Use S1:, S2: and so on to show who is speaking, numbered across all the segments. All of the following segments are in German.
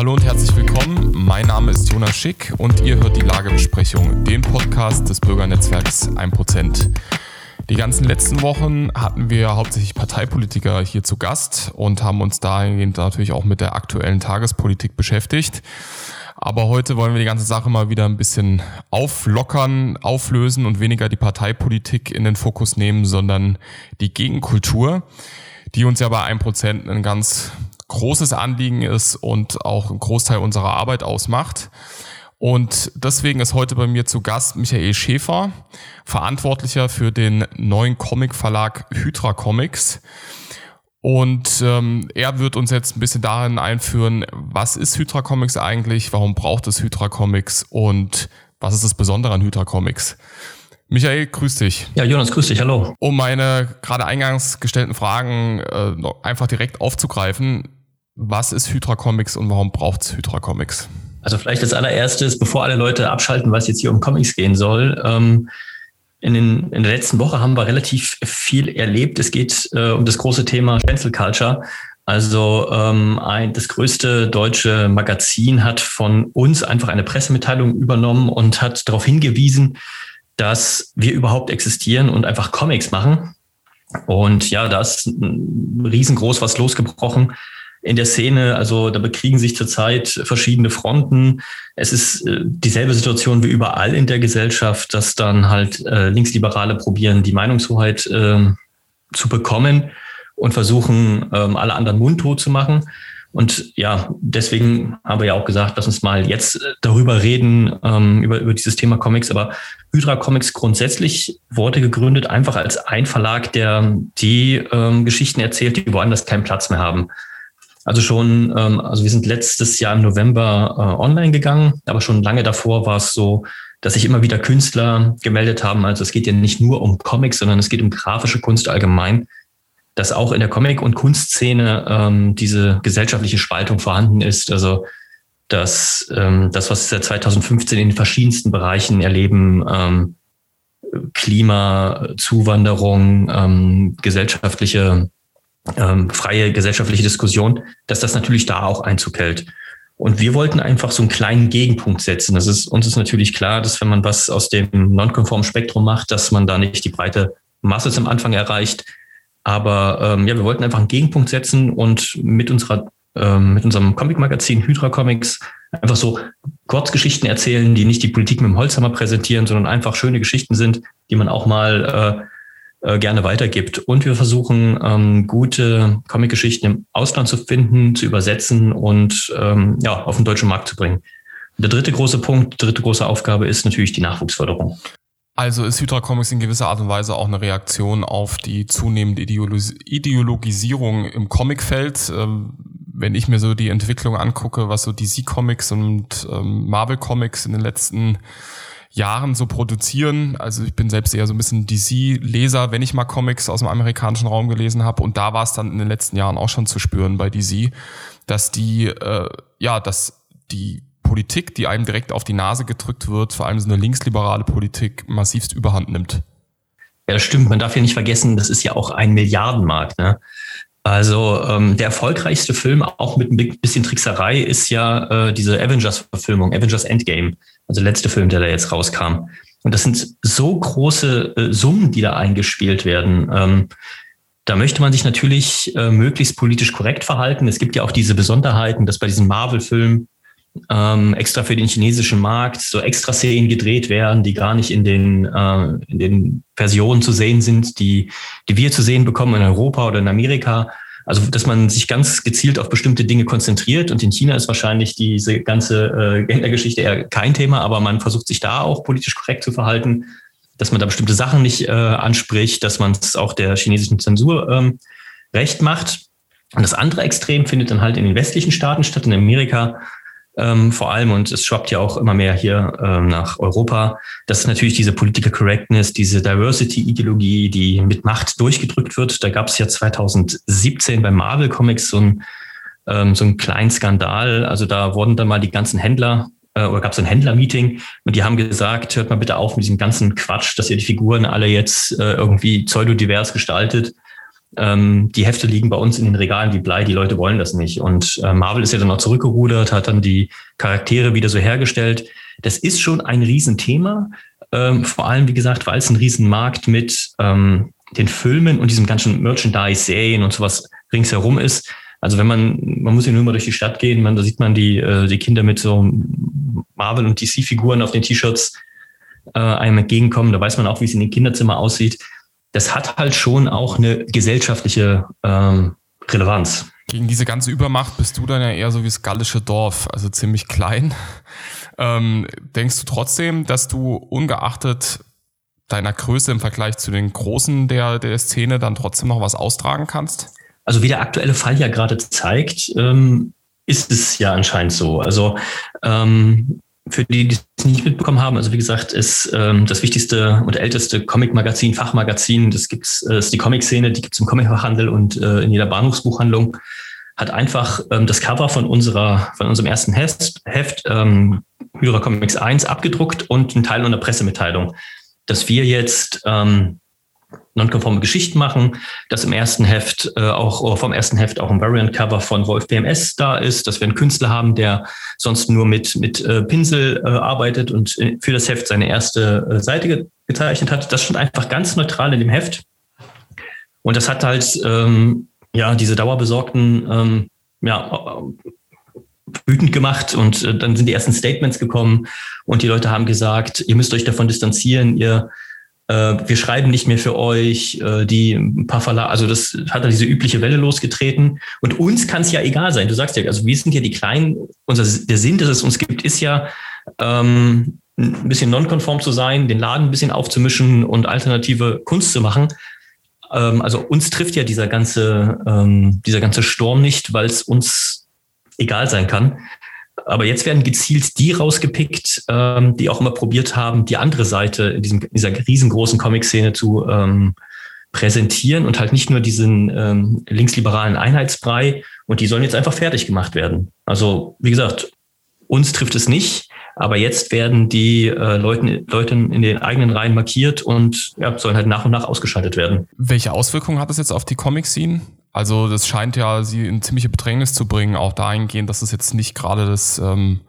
S1: Hallo und herzlich willkommen. Mein Name ist Jonas Schick und ihr hört die Lagebesprechung, den Podcast des Bürgernetzwerks 1%. Die ganzen letzten Wochen hatten wir hauptsächlich Parteipolitiker hier zu Gast und haben uns dahingehend natürlich auch mit der aktuellen Tagespolitik beschäftigt. Aber heute wollen wir die ganze Sache mal wieder ein bisschen auflockern, auflösen und weniger die Parteipolitik in den Fokus nehmen, sondern die Gegenkultur, die uns ja bei 1% ein ganz großes Anliegen ist und auch ein Großteil unserer Arbeit ausmacht. Und deswegen ist heute bei mir zu Gast Michael Schäfer, Verantwortlicher für den neuen Comic-Verlag Hydra Comics. Und ähm, er wird uns jetzt ein bisschen darin einführen, was ist Hydra Comics eigentlich, warum braucht es Hydra Comics und was ist das Besondere an Hydra Comics. Michael, grüß dich.
S2: Ja, Jonas, grüß dich, hallo.
S1: Um meine gerade eingangs gestellten Fragen äh, einfach direkt aufzugreifen, was ist Hydra Comics und warum braucht es Hydra Comics?
S2: Also vielleicht als allererstes, bevor alle Leute abschalten, was jetzt hier um Comics gehen soll. Ähm, in, den, in der letzten Woche haben wir relativ viel erlebt. Es geht äh, um das große Thema Cancel Culture. Also ähm, ein, das größte deutsche Magazin hat von uns einfach eine Pressemitteilung übernommen und hat darauf hingewiesen, dass wir überhaupt existieren und einfach Comics machen. Und ja, da ist riesengroß was losgebrochen in der Szene. Also da bekriegen sich zurzeit verschiedene Fronten. Es ist äh, dieselbe Situation wie überall in der Gesellschaft, dass dann halt äh, Linksliberale probieren, die Meinungshoheit äh, zu bekommen und versuchen, ähm, alle anderen mundtot zu machen. Und ja, deswegen haben wir ja auch gesagt, lass uns mal jetzt äh, darüber reden, ähm, über, über dieses Thema Comics. Aber Hydra Comics grundsätzlich wurde gegründet einfach als ein Verlag, der die ähm, Geschichten erzählt, die woanders keinen Platz mehr haben. Also schon, ähm, also wir sind letztes Jahr im November äh, online gegangen, aber schon lange davor war es so, dass sich immer wieder Künstler gemeldet haben. Also es geht ja nicht nur um Comics, sondern es geht um grafische Kunst allgemein, dass auch in der Comic- und Kunstszene ähm, diese gesellschaftliche Spaltung vorhanden ist. Also dass ähm, das, was wir seit 2015 in den verschiedensten Bereichen erleben, ähm, Klima, Zuwanderung, ähm, gesellschaftliche ähm, freie gesellschaftliche Diskussion, dass das natürlich da auch Einzug hält. Und wir wollten einfach so einen kleinen Gegenpunkt setzen. Das ist, uns ist natürlich klar, dass wenn man was aus dem nonkonformen Spektrum macht, dass man da nicht die breite Masse zum Anfang erreicht. Aber ähm, ja, wir wollten einfach einen Gegenpunkt setzen und mit unserer ähm, mit unserem Comic-Magazin Hydra Comics einfach so Kurzgeschichten erzählen, die nicht die Politik mit dem Holzhammer präsentieren, sondern einfach schöne Geschichten sind, die man auch mal äh, äh, gerne weitergibt. Und wir versuchen, ähm, gute Comic-Geschichten im Ausland zu finden, zu übersetzen und ähm, ja, auf den deutschen Markt zu bringen. Der dritte große Punkt, dritte große Aufgabe ist natürlich die Nachwuchsförderung.
S1: Also ist Hydra Comics in gewisser Art und Weise auch eine Reaktion auf die zunehmende Ideologis Ideologisierung im Comicfeld. Ähm, wenn ich mir so die Entwicklung angucke, was so DC Comics und ähm, Marvel Comics in den letzten Jahren so produzieren. Also ich bin selbst eher so ein bisschen DC-Leser, wenn ich mal Comics aus dem amerikanischen Raum gelesen habe. Und da war es dann in den letzten Jahren auch schon zu spüren bei DC, dass die, äh, ja, dass die Politik, die einem direkt auf die Nase gedrückt wird, vor allem so eine linksliberale Politik, massivst überhand nimmt.
S2: Ja, das stimmt. Man darf ja nicht vergessen, das ist ja auch ein Milliardenmarkt. Ne? Also ähm, der erfolgreichste Film, auch mit ein bisschen Trickserei, ist ja äh, diese Avengers-Verfilmung, Avengers Endgame also letzte Film, der da jetzt rauskam. Und das sind so große äh, Summen, die da eingespielt werden. Ähm, da möchte man sich natürlich äh, möglichst politisch korrekt verhalten. Es gibt ja auch diese Besonderheiten, dass bei diesen Marvel-Filmen ähm, extra für den chinesischen Markt so extra Szenen gedreht werden, die gar nicht in den, äh, in den Versionen zu sehen sind, die, die wir zu sehen bekommen in Europa oder in Amerika. Also, dass man sich ganz gezielt auf bestimmte Dinge konzentriert. Und in China ist wahrscheinlich diese ganze äh, Gendergeschichte eher kein Thema, aber man versucht sich da auch politisch korrekt zu verhalten, dass man da bestimmte Sachen nicht äh, anspricht, dass man es auch der chinesischen Zensur ähm, recht macht. Und das andere Extrem findet dann halt in den westlichen Staaten statt, in Amerika ähm, vor allem, und es schwappt ja auch immer mehr hier ähm, nach Europa, das ist natürlich diese Political Correctness, diese Diversity-Ideologie, die mit Macht durchgedrückt wird. Da gab es ja 2017 bei Marvel Comics so ein ähm, so einen kleinen Skandal. Also da wurden dann mal die ganzen Händler äh, oder gab es ein Händlermeeting und die haben gesagt, hört mal bitte auf mit diesem ganzen Quatsch, dass ihr die Figuren alle jetzt äh, irgendwie pseudodivers gestaltet. Ähm, die Hefte liegen bei uns in den Regalen wie Blei, die Leute wollen das nicht. Und äh, Marvel ist ja dann auch zurückgerudert, hat dann die Charaktere wieder so hergestellt. Das ist schon ein Riesenthema. Ähm, vor allem, wie gesagt, weil es ein Riesenmarkt mit ähm, den Filmen und diesem ganzen Merchandise-Serien und sowas ringsherum ist. Also wenn man, man muss ja nur mal durch die Stadt gehen, man, da sieht man die, äh, die Kinder mit so Marvel- und DC-Figuren auf den T-Shirts äh, einem entgegenkommen. Da weiß man auch, wie es in den Kinderzimmer aussieht. Das hat halt schon auch eine gesellschaftliche ähm, Relevanz.
S1: Gegen diese ganze Übermacht bist du dann ja eher so wie das gallische Dorf, also ziemlich klein. Ähm, denkst du trotzdem, dass du ungeachtet deiner Größe im Vergleich zu den Großen der, der Szene dann trotzdem noch was austragen kannst?
S2: Also wie der aktuelle Fall ja gerade zeigt, ähm, ist es ja anscheinend so. Also ähm, für die, die es nicht mitbekommen haben, also wie gesagt, ist ähm, das wichtigste und älteste Comic-Magazin, Fachmagazin, das gibt's, äh, ist die Comic-Szene, die gibt's im Comic-Handel und äh, in jeder Bahnhofsbuchhandlung, hat einfach ähm, das Cover von unserer, von unserem ersten Heft, Heft ähm, Hydra Comics 1 abgedruckt und einen Teil unter Pressemitteilung. Dass wir jetzt ähm, nonkonforme Geschichten machen, dass im ersten Heft äh, auch vom ersten Heft auch ein Variant Cover von Wolf BMS da ist, dass wir einen Künstler haben, der sonst nur mit mit äh, Pinsel äh, arbeitet und äh, für das Heft seine erste äh, Seite ge gezeichnet hat. Das stand einfach ganz neutral in dem Heft und das hat halt ähm, ja diese dauerbesorgten ähm, ja wütend gemacht und äh, dann sind die ersten Statements gekommen und die Leute haben gesagt, ihr müsst euch davon distanzieren, ihr wir schreiben nicht mehr für euch, äh, die ein paar Verlage, also das hat dann diese übliche Welle losgetreten. Und uns kann es ja egal sein. Du sagst ja, also wir sind ja die Kleinen, unser, der Sinn, dass es uns gibt, ist ja, ähm, ein bisschen nonkonform zu sein, den Laden ein bisschen aufzumischen und alternative Kunst zu machen. Ähm, also uns trifft ja dieser ganze, ähm, dieser ganze Sturm nicht, weil es uns egal sein kann. Aber jetzt werden gezielt die rausgepickt, ähm, die auch immer probiert haben, die andere Seite in diesem, dieser riesengroßen Comic-Szene zu ähm, präsentieren und halt nicht nur diesen ähm, linksliberalen Einheitsbrei. Und die sollen jetzt einfach fertig gemacht werden. Also, wie gesagt, uns trifft es nicht, aber jetzt werden die äh, Leute, Leute in den eigenen Reihen markiert und ja, sollen halt nach und nach ausgeschaltet werden.
S1: Welche Auswirkungen hat das jetzt auf die Comic-Scene? Also das scheint ja sie in ziemliche Bedrängnis zu bringen, auch dahingehend, dass es jetzt nicht gerade das ähm,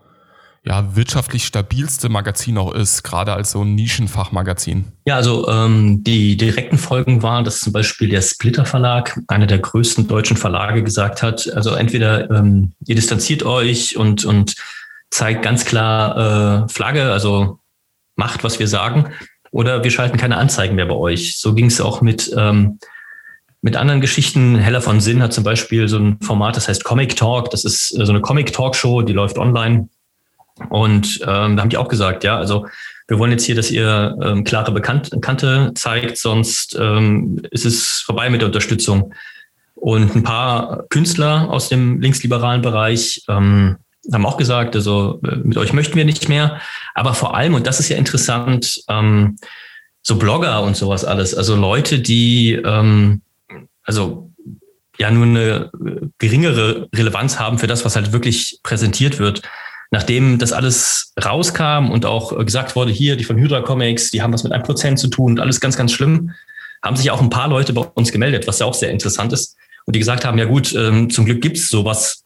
S1: ja, wirtschaftlich stabilste Magazin auch ist, gerade als so ein Nischenfachmagazin.
S2: Ja, also ähm, die direkten Folgen waren, dass zum Beispiel der Splitter Verlag, einer der größten deutschen Verlage, gesagt hat, also entweder ähm, ihr distanziert euch und, und zeigt ganz klar äh, Flagge, also macht, was wir sagen, oder wir schalten keine Anzeigen mehr bei euch. So ging es auch mit ähm, mit anderen Geschichten. Heller von Sinn hat zum Beispiel so ein Format, das heißt Comic Talk. Das ist äh, so eine Comic Talk Show, die läuft online. Und ähm, da haben die auch gesagt, ja, also wir wollen jetzt hier, dass ihr ähm, klare Bekannt Kante zeigt, sonst ähm, ist es vorbei mit der Unterstützung. Und ein paar Künstler aus dem linksliberalen Bereich ähm, haben auch gesagt, also äh, mit euch möchten wir nicht mehr. Aber vor allem, und das ist ja interessant, ähm, so Blogger und sowas alles, also Leute, die ähm, also ja nur eine geringere Relevanz haben für das, was halt wirklich präsentiert wird. Nachdem das alles rauskam und auch gesagt wurde, hier, die von Hydra Comics, die haben was mit einem Prozent zu tun und alles ganz, ganz schlimm, haben sich auch ein paar Leute bei uns gemeldet, was ja auch sehr interessant ist. Und die gesagt haben, ja gut, ähm, zum Glück gibt's sowas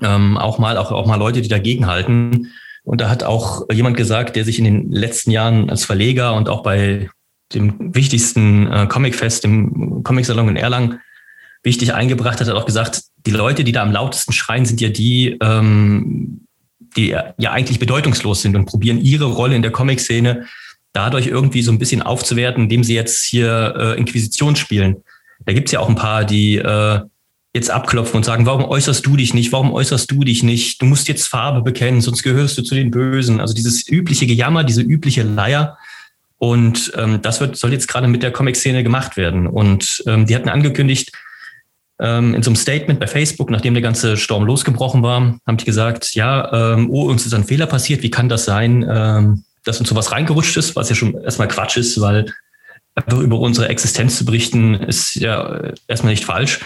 S2: ähm, auch mal, auch, auch mal Leute, die dagegen halten. Und da hat auch jemand gesagt, der sich in den letzten Jahren als Verleger und auch bei dem wichtigsten äh, Comicfest, dem Comicsalon in Erlangen, wichtig eingebracht hat, hat auch gesagt, die Leute, die da am lautesten schreien, sind ja die, ähm, die ja eigentlich bedeutungslos sind und probieren ihre Rolle in der Comic-Szene dadurch irgendwie so ein bisschen aufzuwerten, indem sie jetzt hier äh, Inquisition spielen. Da gibt's ja auch ein paar, die äh, jetzt abklopfen und sagen, warum äußerst du dich nicht? Warum äußerst du dich nicht? Du musst jetzt Farbe bekennen, sonst gehörst du zu den Bösen. Also dieses übliche Gejammer, diese übliche Leier, und ähm, das wird, soll jetzt gerade mit der Comic-Szene gemacht werden. Und ähm, die hatten angekündigt, ähm, in so einem Statement bei Facebook, nachdem der ganze Sturm losgebrochen war, haben die gesagt, ja, ähm, oh, uns ist ein Fehler passiert, wie kann das sein, ähm, dass uns sowas reingerutscht ist, was ja schon erstmal Quatsch ist, weil einfach über unsere Existenz zu berichten, ist ja erstmal nicht falsch.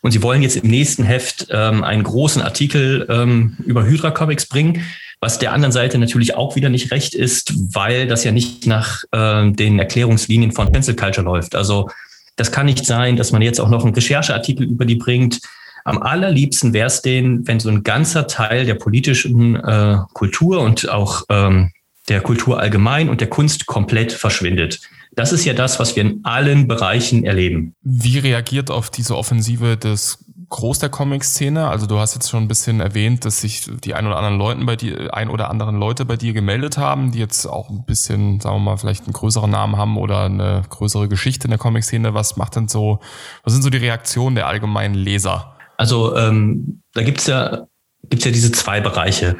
S2: Und sie wollen jetzt im nächsten Heft ähm, einen großen Artikel ähm, über Hydra Comics bringen, was der anderen Seite natürlich auch wieder nicht recht ist, weil das ja nicht nach äh, den Erklärungslinien von Cancel Culture läuft. Also Das kann nicht sein, dass man jetzt auch noch einen Rechercheartikel über die bringt. Am allerliebsten wäre es denen, wenn so ein ganzer Teil der politischen äh, Kultur und auch ähm, der Kultur allgemein und der Kunst komplett verschwindet. Das ist ja das, was wir in allen Bereichen erleben.
S1: Wie reagiert auf diese Offensive des Groß der Comic-Szene? Also du hast jetzt schon ein bisschen erwähnt, dass sich die ein oder anderen Leuten bei dir, ein oder anderen Leute bei dir gemeldet haben, die jetzt auch ein bisschen, sagen wir mal, vielleicht einen größeren Namen haben oder eine größere Geschichte in der Comic-Szene. Was macht denn so, was sind so die Reaktionen der allgemeinen Leser?
S2: Also ähm, da gibt's ja, gibt's ja diese zwei Bereiche.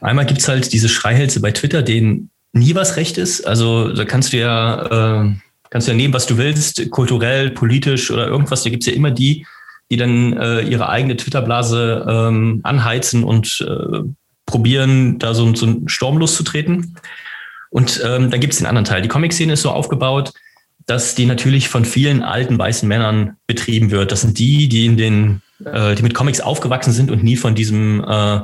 S2: Einmal gibt's halt diese Schreihälse bei Twitter, denen nie was recht ist. Also da kannst du ja, äh, kannst du ja nehmen, was du willst, kulturell, politisch oder irgendwas. Da gibt's ja immer die, die dann äh, ihre eigene Twitter-Blase ähm, anheizen und äh, probieren, da so, so einen Sturm loszutreten. Und ähm, dann gibt's den anderen Teil. Die Comic-Szene ist so aufgebaut, dass die natürlich von vielen alten weißen Männern betrieben wird. Das sind die, die in den, äh, die mit Comics aufgewachsen sind und nie von diesem äh,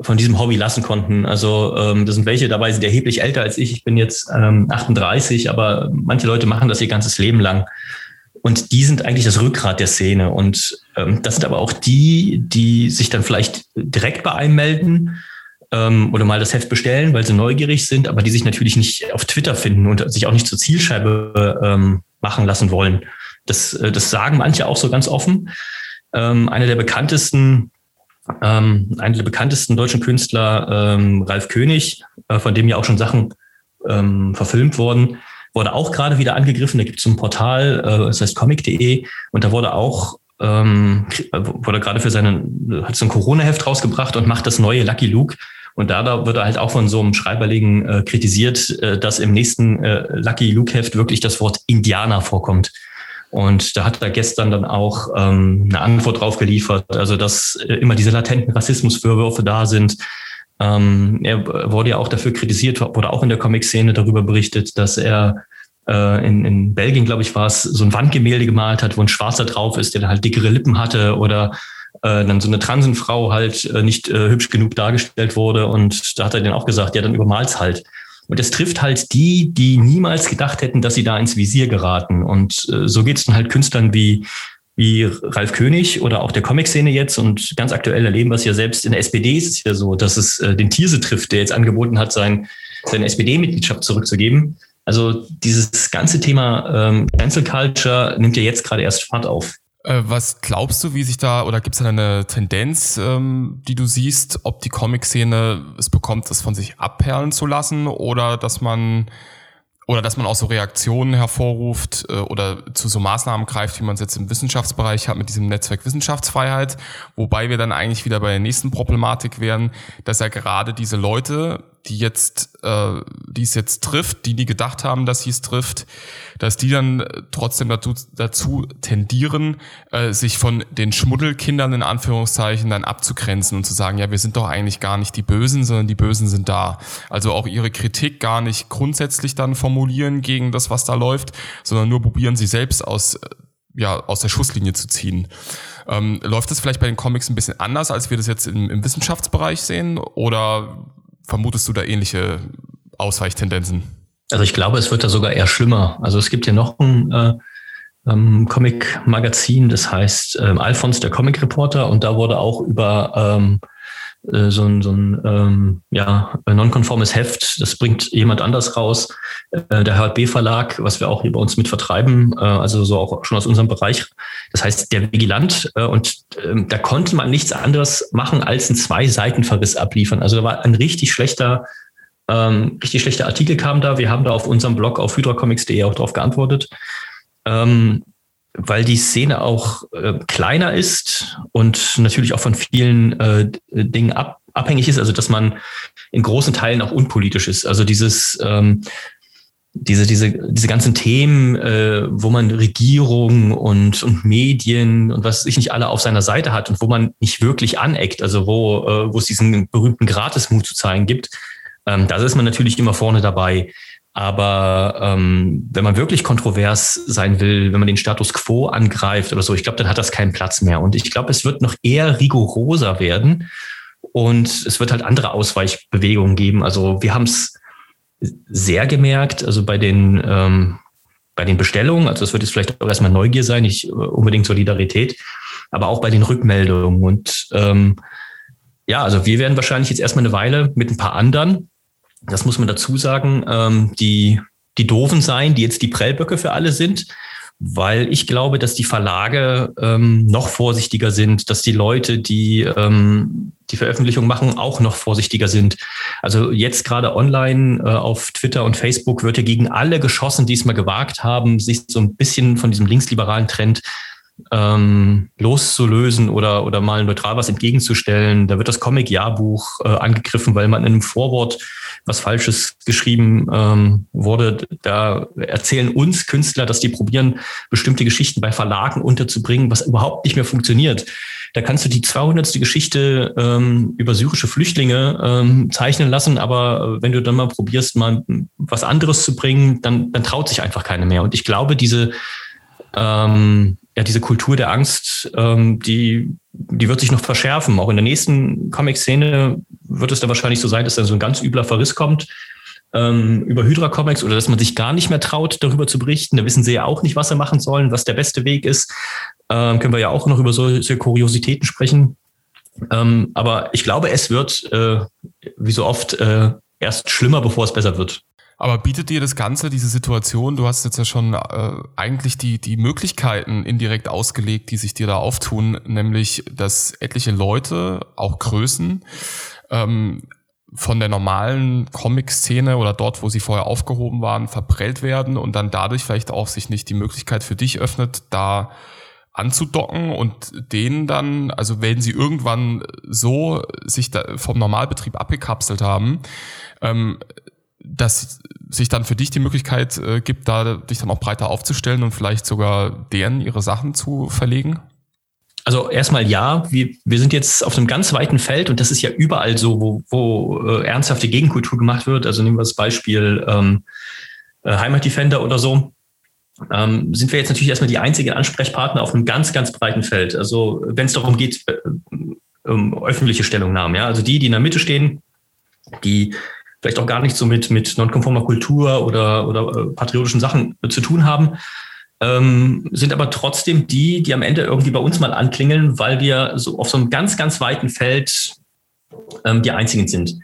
S2: von diesem Hobby lassen konnten. Also ähm, das sind welche dabei, sind erheblich älter als ich. Ich bin jetzt ähm, 38, aber manche Leute machen das ihr ganzes Leben lang. Und die sind eigentlich das Rückgrat der Szene. Und ähm, das sind aber auch die, die sich dann vielleicht direkt bei einem melden ähm, oder mal das Heft bestellen, weil sie neugierig sind, aber die sich natürlich nicht auf Twitter finden und sich auch nicht zur Zielscheibe ähm, machen lassen wollen. Das, äh, das sagen manche auch so ganz offen. Ähm, einer der bekanntesten ähm, einer der bekanntesten deutschen Künstler, ähm, Ralf König, äh, von dem ja auch schon Sachen ähm, verfilmt wurden, wurde auch gerade wieder angegriffen. Da gibt es ein Portal, äh, das heißt comic.de, und da wurde auch ähm, wurde gerade für seinen, hat so ein Corona-Heft rausgebracht und macht das neue Lucky Luke. Und da, da wird er halt auch von so einem Schreiberlegen äh, kritisiert, äh, dass im nächsten äh, Lucky Luke-Heft wirklich das Wort Indianer vorkommt. Und da hat er gestern dann auch ähm, eine Antwort drauf geliefert, also dass äh, immer diese latenten Rassismusvorwürfe da sind. Ähm, er wurde ja auch dafür kritisiert, wurde auch in der Comic-Szene darüber berichtet, dass er äh, in, in Belgien, glaube ich, war es, so ein Wandgemälde gemalt hat, wo ein Schwarzer drauf ist, der dann halt dickere Lippen hatte oder äh, dann so eine Transenfrau halt äh, nicht äh, hübsch genug dargestellt wurde. Und da hat er dann auch gesagt, ja, dann übermal's halt. Und es trifft halt die, die niemals gedacht hätten, dass sie da ins Visier geraten. Und äh, so geht es dann halt Künstlern wie, wie Ralf König oder auch der Comic-Szene jetzt. Und ganz aktuell erleben wir es ja selbst in der SPD ist es ja so, dass es äh, den Thierse trifft, der jetzt angeboten hat, sein, seine SPD-Mitgliedschaft zurückzugeben. Also dieses ganze Thema ähm, Cancel Culture nimmt ja jetzt gerade erst Fahrt auf.
S1: Äh, was glaubst du, wie sich da, oder gibt es da eine Tendenz, ähm, die du siehst, ob die Comic-Szene es bekommt, das von sich abperlen zu lassen oder dass man oder dass man auch so Reaktionen hervorruft äh, oder zu so Maßnahmen greift, wie man es jetzt im Wissenschaftsbereich hat mit diesem Netzwerk Wissenschaftsfreiheit, wobei wir dann eigentlich wieder bei der nächsten Problematik wären, dass ja gerade diese Leute, die jetzt, äh, die es jetzt trifft, die nie gedacht haben, dass sie es trifft, dass die dann trotzdem dazu, dazu tendieren, äh, sich von den Schmuddelkindern in Anführungszeichen dann abzugrenzen und zu sagen, ja, wir sind doch eigentlich gar nicht die Bösen, sondern die Bösen sind da. Also auch ihre Kritik gar nicht grundsätzlich dann formulieren gegen das, was da läuft, sondern nur probieren sie selbst aus ja, aus der Schusslinie zu ziehen. Ähm, läuft das vielleicht bei den Comics ein bisschen anders, als wir das jetzt im, im Wissenschaftsbereich sehen? Oder vermutest du da ähnliche Ausweichtendenzen?
S2: Also ich glaube, es wird da sogar eher schlimmer. Also es gibt ja noch ein äh, ähm, Comic-Magazin, das heißt ähm, Alphons, der Comic-Reporter, und da wurde auch über ähm, äh, so ein, so ein ähm, ja, nonkonformes Heft, das bringt jemand anders raus, äh, der HB-Verlag, was wir auch hier bei uns mit vertreiben, äh, also so auch schon aus unserem Bereich. Das heißt, der Vigilant, äh, und äh, da konnte man nichts anderes machen, als einen Zwei-Seiten-Verriss abliefern. Also da war ein richtig schlechter ähm, richtig schlechter Artikel kam da. Wir haben da auf unserem Blog auf hydracomics.de auch darauf geantwortet. Ähm, weil die Szene auch äh, kleiner ist und natürlich auch von vielen äh, Dingen ab, abhängig ist, also dass man in großen Teilen auch unpolitisch ist. Also dieses ähm, diese, diese, diese ganzen Themen, äh, wo man Regierung und, und Medien und was sich nicht alle auf seiner Seite hat und wo man nicht wirklich aneckt, also wo, äh, wo es diesen berühmten Gratismut zu zeigen gibt, ähm, da ist man natürlich immer vorne dabei. Aber ähm, wenn man wirklich kontrovers sein will, wenn man den Status quo angreift oder so, ich glaube, dann hat das keinen Platz mehr. Und ich glaube, es wird noch eher rigoroser werden und es wird halt andere Ausweichbewegungen geben. Also wir haben es sehr gemerkt, also bei den ähm, bei den Bestellungen, also das wird jetzt vielleicht auch erstmal Neugier sein, nicht äh, unbedingt Solidarität, aber auch bei den Rückmeldungen. Und ähm, ja, also wir werden wahrscheinlich jetzt erstmal eine Weile mit ein paar anderen, das muss man dazu sagen, ähm, die, die doofen sein, die jetzt die Prellböcke für alle sind weil ich glaube, dass die Verlage ähm, noch vorsichtiger sind, dass die Leute, die ähm, die Veröffentlichung machen, auch noch vorsichtiger sind. Also jetzt gerade online äh, auf Twitter und Facebook wird ja gegen alle geschossen, die es mal gewagt haben, sich so ein bisschen von diesem linksliberalen Trend ähm, loszulösen oder, oder mal neutral was entgegenzustellen. Da wird das Comic-Jahrbuch äh, angegriffen, weil man in einem Vorwort was Falsches geschrieben ähm, wurde. Da erzählen uns Künstler, dass die probieren, bestimmte Geschichten bei Verlagen unterzubringen, was überhaupt nicht mehr funktioniert. Da kannst du die 200. Geschichte ähm, über syrische Flüchtlinge ähm, zeichnen lassen, aber wenn du dann mal probierst, mal was anderes zu bringen, dann, dann traut sich einfach keiner mehr. Und ich glaube, diese ähm, ja, diese Kultur der Angst, ähm, die, die wird sich noch verschärfen. Auch in der nächsten Comic-Szene wird es dann wahrscheinlich so sein, dass da so ein ganz übler Verriss kommt ähm, über Hydra-Comics oder dass man sich gar nicht mehr traut, darüber zu berichten. Da wissen sie ja auch nicht, was sie machen sollen, was der beste Weg ist. Ähm, können wir ja auch noch über solche Kuriositäten sprechen. Ähm, aber ich glaube, es wird, äh, wie so oft, äh, erst schlimmer, bevor es besser wird.
S1: Aber bietet dir das Ganze, diese Situation, du hast jetzt ja schon äh, eigentlich die, die Möglichkeiten indirekt ausgelegt, die sich dir da auftun, nämlich, dass etliche Leute, auch Größen, ähm, von der normalen Comic-Szene oder dort, wo sie vorher aufgehoben waren, verprellt werden und dann dadurch vielleicht auch sich nicht die Möglichkeit für dich öffnet, da anzudocken und denen dann, also wenn sie irgendwann so sich da vom Normalbetrieb abgekapselt haben, ähm, dass sich dann für dich die Möglichkeit äh, gibt, da dich dann auch breiter aufzustellen und vielleicht sogar deren ihre Sachen zu verlegen?
S2: Also erstmal ja, wir, wir sind jetzt auf einem ganz weiten Feld und das ist ja überall so, wo, wo äh, ernsthafte Gegenkultur gemacht wird. Also nehmen wir das Beispiel ähm, äh, Heimatdefender oder so. Ähm, sind wir jetzt natürlich erstmal die einzigen Ansprechpartner auf einem ganz, ganz breiten Feld. Also wenn es darum geht, äh, um öffentliche Stellungnahmen, ja, also die, die in der Mitte stehen, die vielleicht auch gar nicht so mit, mit nonkonformer Kultur oder, oder äh, patriotischen Sachen äh, zu tun haben, ähm, sind aber trotzdem die, die am Ende irgendwie bei uns mal anklingeln, weil wir so auf so einem ganz, ganz weiten Feld ähm, die einzigen sind.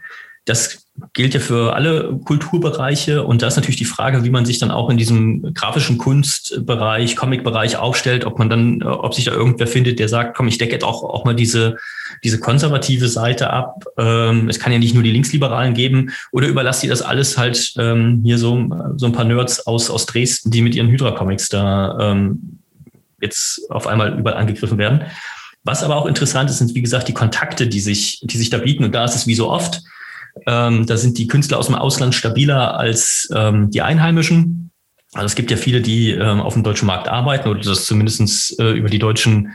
S2: Das gilt ja für alle Kulturbereiche und da ist natürlich die Frage, wie man sich dann auch in diesem grafischen Kunstbereich, Comicbereich aufstellt, ob man dann, äh, ob sich da irgendwer findet, der sagt, komm, ich decke jetzt auch, auch mal diese, diese konservative Seite ab. Ähm, es kann ja nicht nur die Linksliberalen geben oder überlasst ihr das alles halt ähm, hier so, so ein paar Nerds aus, aus Dresden, die mit ihren Hydra-Comics da ähm, jetzt auf einmal überall angegriffen werden. Was aber auch interessant ist, sind wie gesagt die Kontakte, die sich, die sich da bieten. Und da ist es wie so oft, ähm, da sind die Künstler aus dem Ausland stabiler als ähm, die Einheimischen. Also es gibt ja viele, die ähm, auf dem deutschen Markt arbeiten oder das zumindest äh, über die deutschen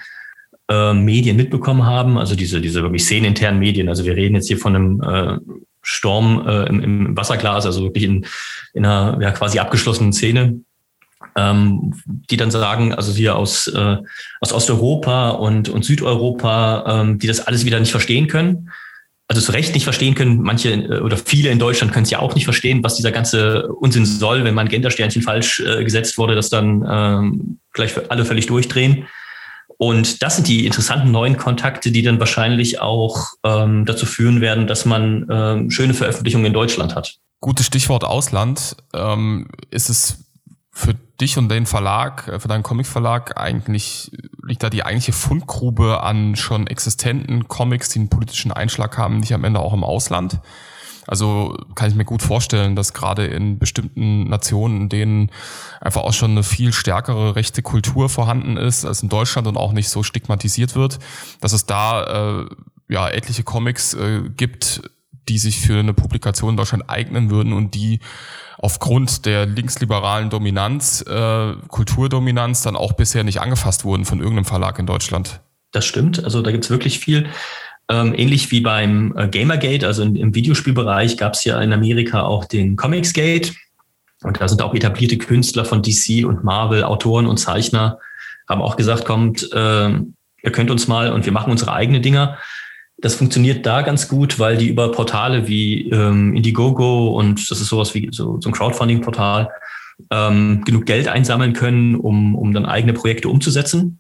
S2: äh, Medien mitbekommen haben. Also diese, diese wirklich szeneninternen Medien. Also wir reden jetzt hier von einem äh, Sturm äh, im, im Wasserglas, also wirklich in, in einer ja, quasi abgeschlossenen Szene. Ähm, die dann sagen, also hier aus, äh, aus Osteuropa und, und Südeuropa, ähm, die das alles wieder nicht verstehen können also zu Recht nicht verstehen können. Manche äh, oder viele in Deutschland können es ja auch nicht verstehen, was dieser ganze Unsinn soll, wenn man Gendersternchen falsch äh, gesetzt wurde, dass dann ähm, gleich alle völlig durchdrehen. Und das sind die interessanten neuen Kontakte, die dann wahrscheinlich auch ähm, dazu führen werden, dass man ähm, schöne Veröffentlichungen in Deutschland hat.
S1: Gutes Stichwort Ausland. Ähm, ist es für dich und den Verlag, äh, für deinen Comicverlag eigentlich, liegt da die eigentliche Fundgrube an schon existenten Comics, die einen politischen Einschlag haben, nicht am Ende auch im Ausland? Also kann ich mir gut vorstellen, dass gerade in bestimmten Nationen, in denen einfach auch schon eine viel stärkere rechte Kultur vorhanden ist als in Deutschland und auch nicht so stigmatisiert wird, dass es da äh, ja etliche Comics äh, gibt, die sich für eine Publikation in Deutschland eignen würden und die aufgrund der linksliberalen Dominanz, äh, Kulturdominanz dann auch bisher nicht angefasst wurden von irgendeinem Verlag in Deutschland.
S2: Das stimmt. Also da gibt's wirklich viel. Ähm, ähnlich wie beim äh, Gamergate, also im Videospielbereich gab es ja in Amerika auch den Comicsgate. Und da sind auch etablierte Künstler von DC und Marvel, Autoren und Zeichner, haben auch gesagt, kommt, äh, ihr könnt uns mal und wir machen unsere eigenen Dinger. Das funktioniert da ganz gut, weil die über Portale wie ähm, Indiegogo und das ist sowas wie so, so ein Crowdfunding-Portal, ähm, genug Geld einsammeln können, um, um dann eigene Projekte umzusetzen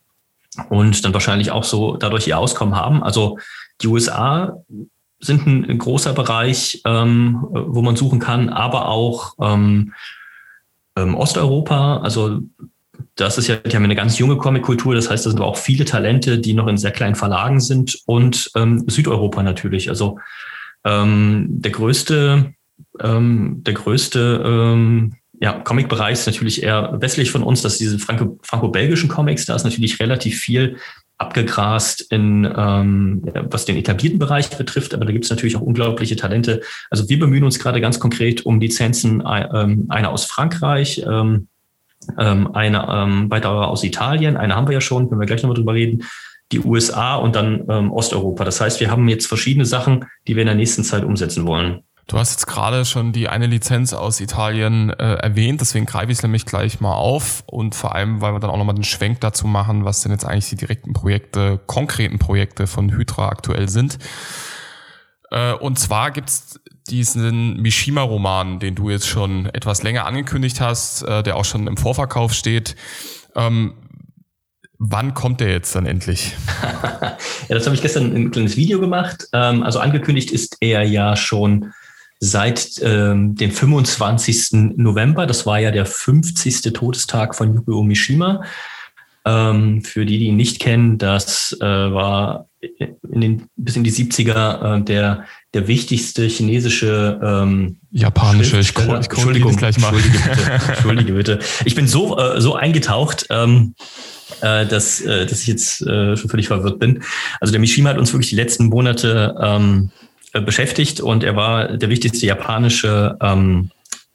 S2: und dann wahrscheinlich auch so dadurch ihr Auskommen haben. Also die USA sind ein, großer Bereich, ähm, wo man suchen kann, aber auch ähm, ähm, Osteuropa, also das ist ja, die haben eine ganz junge Comic-Kultur, das heißt, da sind aber auch viele Talente, die noch in sehr kleinen Verlagen sind und ähm, Südeuropa natürlich. Also ähm, der größte, ähm, der größte ähm, ja, Comic-Bereich ist natürlich eher westlich von uns, dass diese Franco- franco-belgischen Comics, da ist natürlich relativ viel abgegrast in ähm, was den etablierten Bereich betrifft, aber da gibt es natürlich auch unglaubliche Talente. Also wir bemühen uns gerade ganz konkret um Lizenzen, ähm, eine aus Frankreich, ähm, ähm, eine ähm, weitere aus Italien, eine haben wir ja schon, können wir gleich nochmal drüber reden, die USA und dann ähm, Osteuropa. Das heißt, wir haben jetzt verschiedene Sachen, die wir in der nächsten Zeit umsetzen wollen.
S1: Du hast jetzt gerade schon die eine Lizenz aus Italien äh, erwähnt, deswegen greife ich es nämlich gleich mal auf und vor allem, weil wir dann auch nochmal den Schwenk dazu machen, was denn jetzt eigentlich die direkten Projekte, konkreten Projekte von Hydra aktuell sind. Äh, und zwar gibt's diesen Mishima-Roman, den du jetzt schon etwas länger angekündigt hast, äh, der auch schon im Vorverkauf steht. Ähm, wann kommt der jetzt dann endlich?
S2: ja, das habe ich gestern ein kleines Video gemacht. Ähm, also angekündigt ist er ja schon seit ähm, dem 25. November. Das war ja der 50. Todestag von Yukio Mishima. Ähm, für die, die ihn nicht kennen, das äh, war in den, bis in die 70er äh, der, der wichtigste chinesische ähm,
S1: japanische. Ich, ich
S2: Entschuldigung, gleich mal. Entschuldige bitte. Entschuldige bitte. Ich bin so äh, so eingetaucht. Ähm, äh, dass, äh, dass ich jetzt äh, schon völlig verwirrt bin. Also der Mishima hat uns wirklich die letzten Monate ähm, äh, beschäftigt und er war der wichtigste japanische ähm,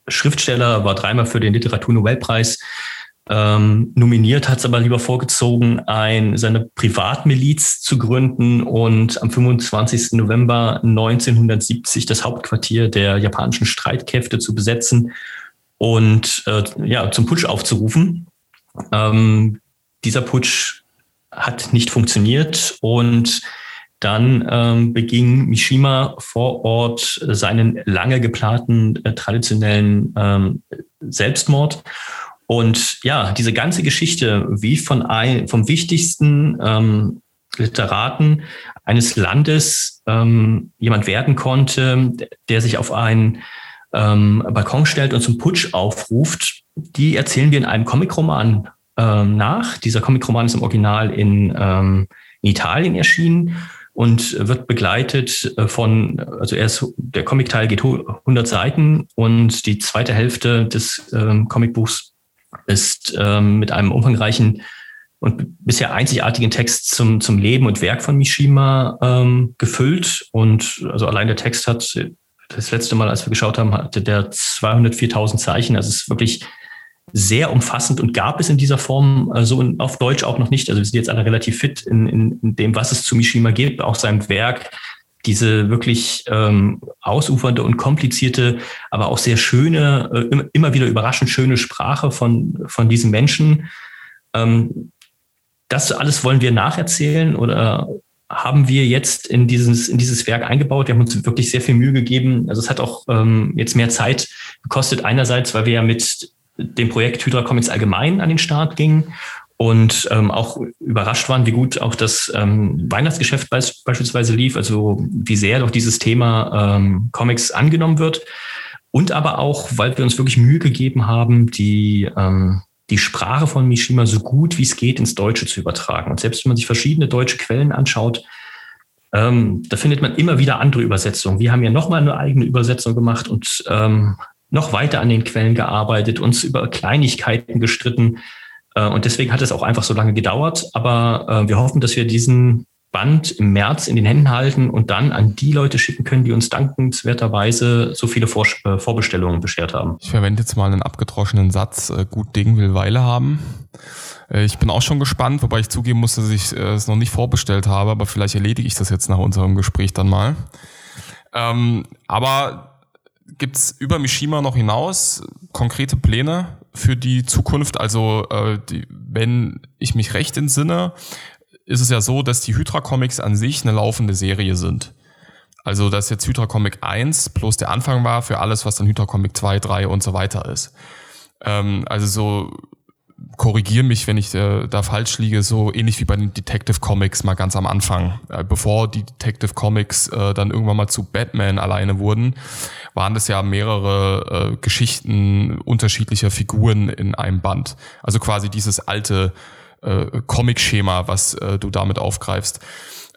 S2: Schriftsteller, war dreimal für den Literaturnobelpreis ähm, nominiert, hat es aber lieber vorgezogen, ein, seine Privatmiliz zu gründen und am 25. November 1970 das Hauptquartier der japanischen Streitkräfte zu besetzen und äh, ja, zum Putsch aufzurufen. Ähm, dieser Putsch hat nicht funktioniert und dann ähm, beging Mishima vor Ort seinen lange geplanten äh, traditionellen ähm, Selbstmord und ja, diese ganze Geschichte, wie von ein, vom wichtigsten ähm, Literaten eines Landes ähm, jemand werden konnte, der sich auf einen ähm, Balkon stellt und zum Putsch aufruft, die erzählen wir in einem Comicroman ähm, nach. Dieser Comicroman ist im Original in, ähm, in Italien erschienen und wird begleitet äh, von, also erst der Comicteil geht 100 Seiten und die zweite Hälfte des ähm, Comicbuchs ist ähm, mit einem umfangreichen und bisher einzigartigen Text zum, zum Leben und Werk von Mishima ähm, gefüllt. Und also allein der Text hat, das letzte Mal, als wir geschaut haben, hatte der 204.000 Zeichen. Also es ist wirklich sehr umfassend und gab es in dieser Form äh, so in, auf Deutsch auch noch nicht. Also wir sind jetzt alle relativ fit in, in, in dem, was es zu Mishima gibt, auch seinem Werk, diese wirklich ähm, ausufernde und komplizierte, aber auch sehr schöne, äh, immer wieder überraschend schöne Sprache von, von diesen Menschen. Ähm, das alles wollen wir nacherzählen oder haben wir jetzt in dieses, in dieses Werk eingebaut. Wir haben uns wirklich sehr viel Mühe gegeben. Also es hat auch ähm, jetzt mehr Zeit gekostet. Einerseits, weil wir ja mit dem Projekt Hydra Comics allgemein an den Start gingen und ähm, auch überrascht waren, wie gut auch das ähm, Weihnachtsgeschäft beis beispielsweise lief, also wie sehr doch dieses Thema ähm, Comics angenommen wird. Und aber auch, weil wir uns wirklich Mühe gegeben haben, die, ähm, die Sprache von Mishima so gut wie es geht ins Deutsche zu übertragen. Und selbst wenn man sich verschiedene deutsche Quellen anschaut, ähm, da findet man immer wieder andere Übersetzungen. Wir haben ja nochmal eine eigene Übersetzung gemacht und ähm, noch weiter an den Quellen gearbeitet, uns über Kleinigkeiten gestritten, und deswegen hat es auch einfach so lange gedauert. Aber äh, wir hoffen, dass wir diesen Band im März in den Händen halten und dann an die Leute schicken können, die uns dankenswerterweise so viele Vor äh, Vorbestellungen beschert haben.
S1: Ich verwende jetzt mal einen abgedroschenen Satz, gut Ding will Weile haben. Ich bin auch schon gespannt, wobei ich zugeben muss, dass ich es noch nicht vorbestellt habe, aber vielleicht erledige ich das jetzt nach unserem Gespräch dann mal. Ähm, aber gibt's über Mishima noch hinaus konkrete Pläne für die Zukunft. Also äh, die, wenn ich mich recht entsinne, ist es ja so, dass die Hydra Comics an sich eine laufende Serie sind. Also dass jetzt Hydra Comic 1 plus der Anfang war für alles, was dann Hydra Comic 2, 3 und so weiter ist. Ähm, also so korrigiere mich, wenn ich äh, da falsch liege, so ähnlich wie bei den Detective Comics mal ganz am Anfang. Äh, bevor die Detective Comics äh, dann irgendwann mal zu Batman alleine wurden, waren das ja mehrere äh, Geschichten unterschiedlicher Figuren in einem Band. Also quasi dieses alte äh, Comic-Schema, was äh, du damit aufgreifst.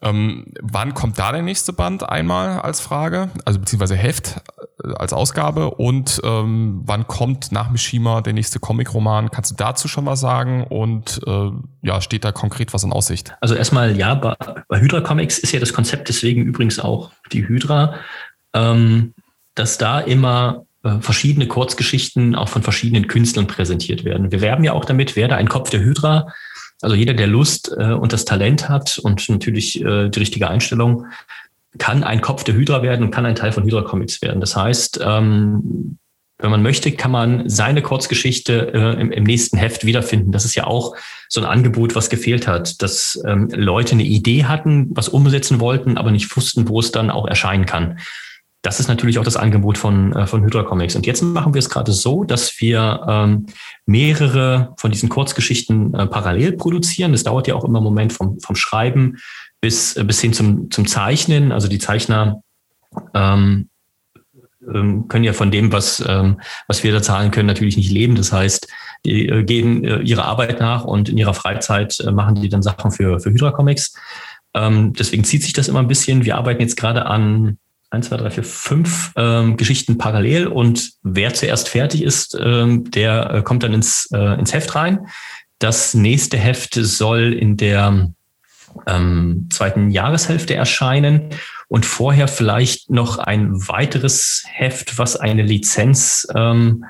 S1: Ähm, wann kommt da der nächste Band einmal als Frage, also beziehungsweise Heft äh, als Ausgabe und ähm, wann kommt nach Mishima der nächste Comic-Roman? Kannst du dazu schon was sagen und äh, ja, steht da konkret was in Aussicht?
S2: Also erstmal ja, bei, bei Hydra Comics ist ja das Konzept deswegen übrigens auch die Hydra, ähm, dass da immer äh, verschiedene Kurzgeschichten auch von verschiedenen Künstlern präsentiert werden. Wir werben ja auch damit, wer da ein Kopf der Hydra also jeder, der Lust äh, und das Talent hat und natürlich äh, die richtige Einstellung, kann ein Kopf der Hydra werden und kann ein Teil von Hydra Comics werden. Das heißt, ähm, wenn man möchte, kann man seine Kurzgeschichte äh, im, im, nächsten Heft wiederfinden. Das ist ja auch so ein Angebot, was gefehlt hat, dass ähm, Leute eine Idee hatten, was umsetzen wollten, aber nicht wussten, wo es dann auch erscheinen kann das ist natürlich auch das Angebot von, äh, von Hydra Comics. Und jetzt machen wir es gerade so, dass wir ähm, mehrere von diesen Kurzgeschichten äh, parallel produzieren. Das dauert ja auch immer einen Moment vom, vom Schreiben bis, äh, bis hin zum, zum Zeichnen. Also die Zeichner ähm, ähm, können ja von dem, was, ähm, was wir da zahlen können, natürlich nicht leben. Das heißt, die äh, gehen äh, ihrer Arbeit nach und in ihrer Freizeit äh, machen die dann Sachen für, für Hydra Comics. Ähm, deswegen zieht sich das immer ein bisschen. Wir arbeiten jetzt gerade an eins, zwei, drei, vier, fünf ähm, Geschichten parallel und wer zuerst fertig ist, ähm, der äh, kommt dann ins, äh, ins Heft rein. Das nächste Heft soll in der ähm, zweiten Jahreshälfte erscheinen und vorher vielleicht noch ein weiteres Heft, was eine Lizenz, ähm,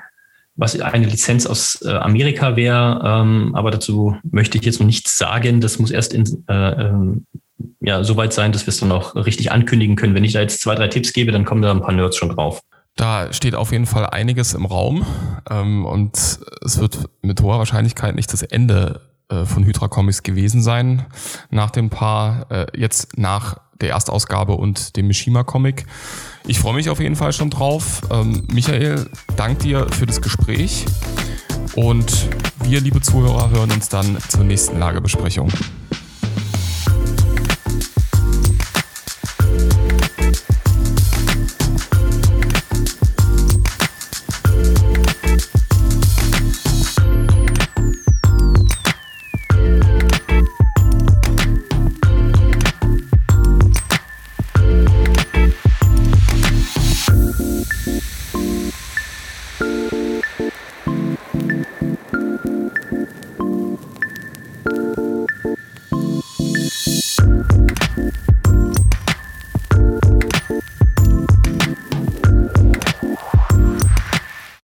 S2: was eine Lizenz aus äh, Amerika wäre. Ähm, aber dazu möchte ich jetzt noch nichts sagen. Das muss erst in, äh, ähm, ja, so weit sein, dass wir es dann auch richtig ankündigen können. Wenn ich da jetzt zwei, drei Tipps gebe, dann kommen da ein paar Nerds schon drauf.
S1: Da steht auf jeden Fall einiges im Raum ähm, und es wird mit hoher Wahrscheinlichkeit nicht das Ende äh, von Hydra Comics gewesen sein nach dem Paar, äh, jetzt nach der Erstausgabe und dem Mishima Comic. Ich freue mich auf jeden Fall schon drauf. Ähm, Michael, dank dir für das Gespräch und wir, liebe Zuhörer, hören uns dann zur nächsten Lagebesprechung.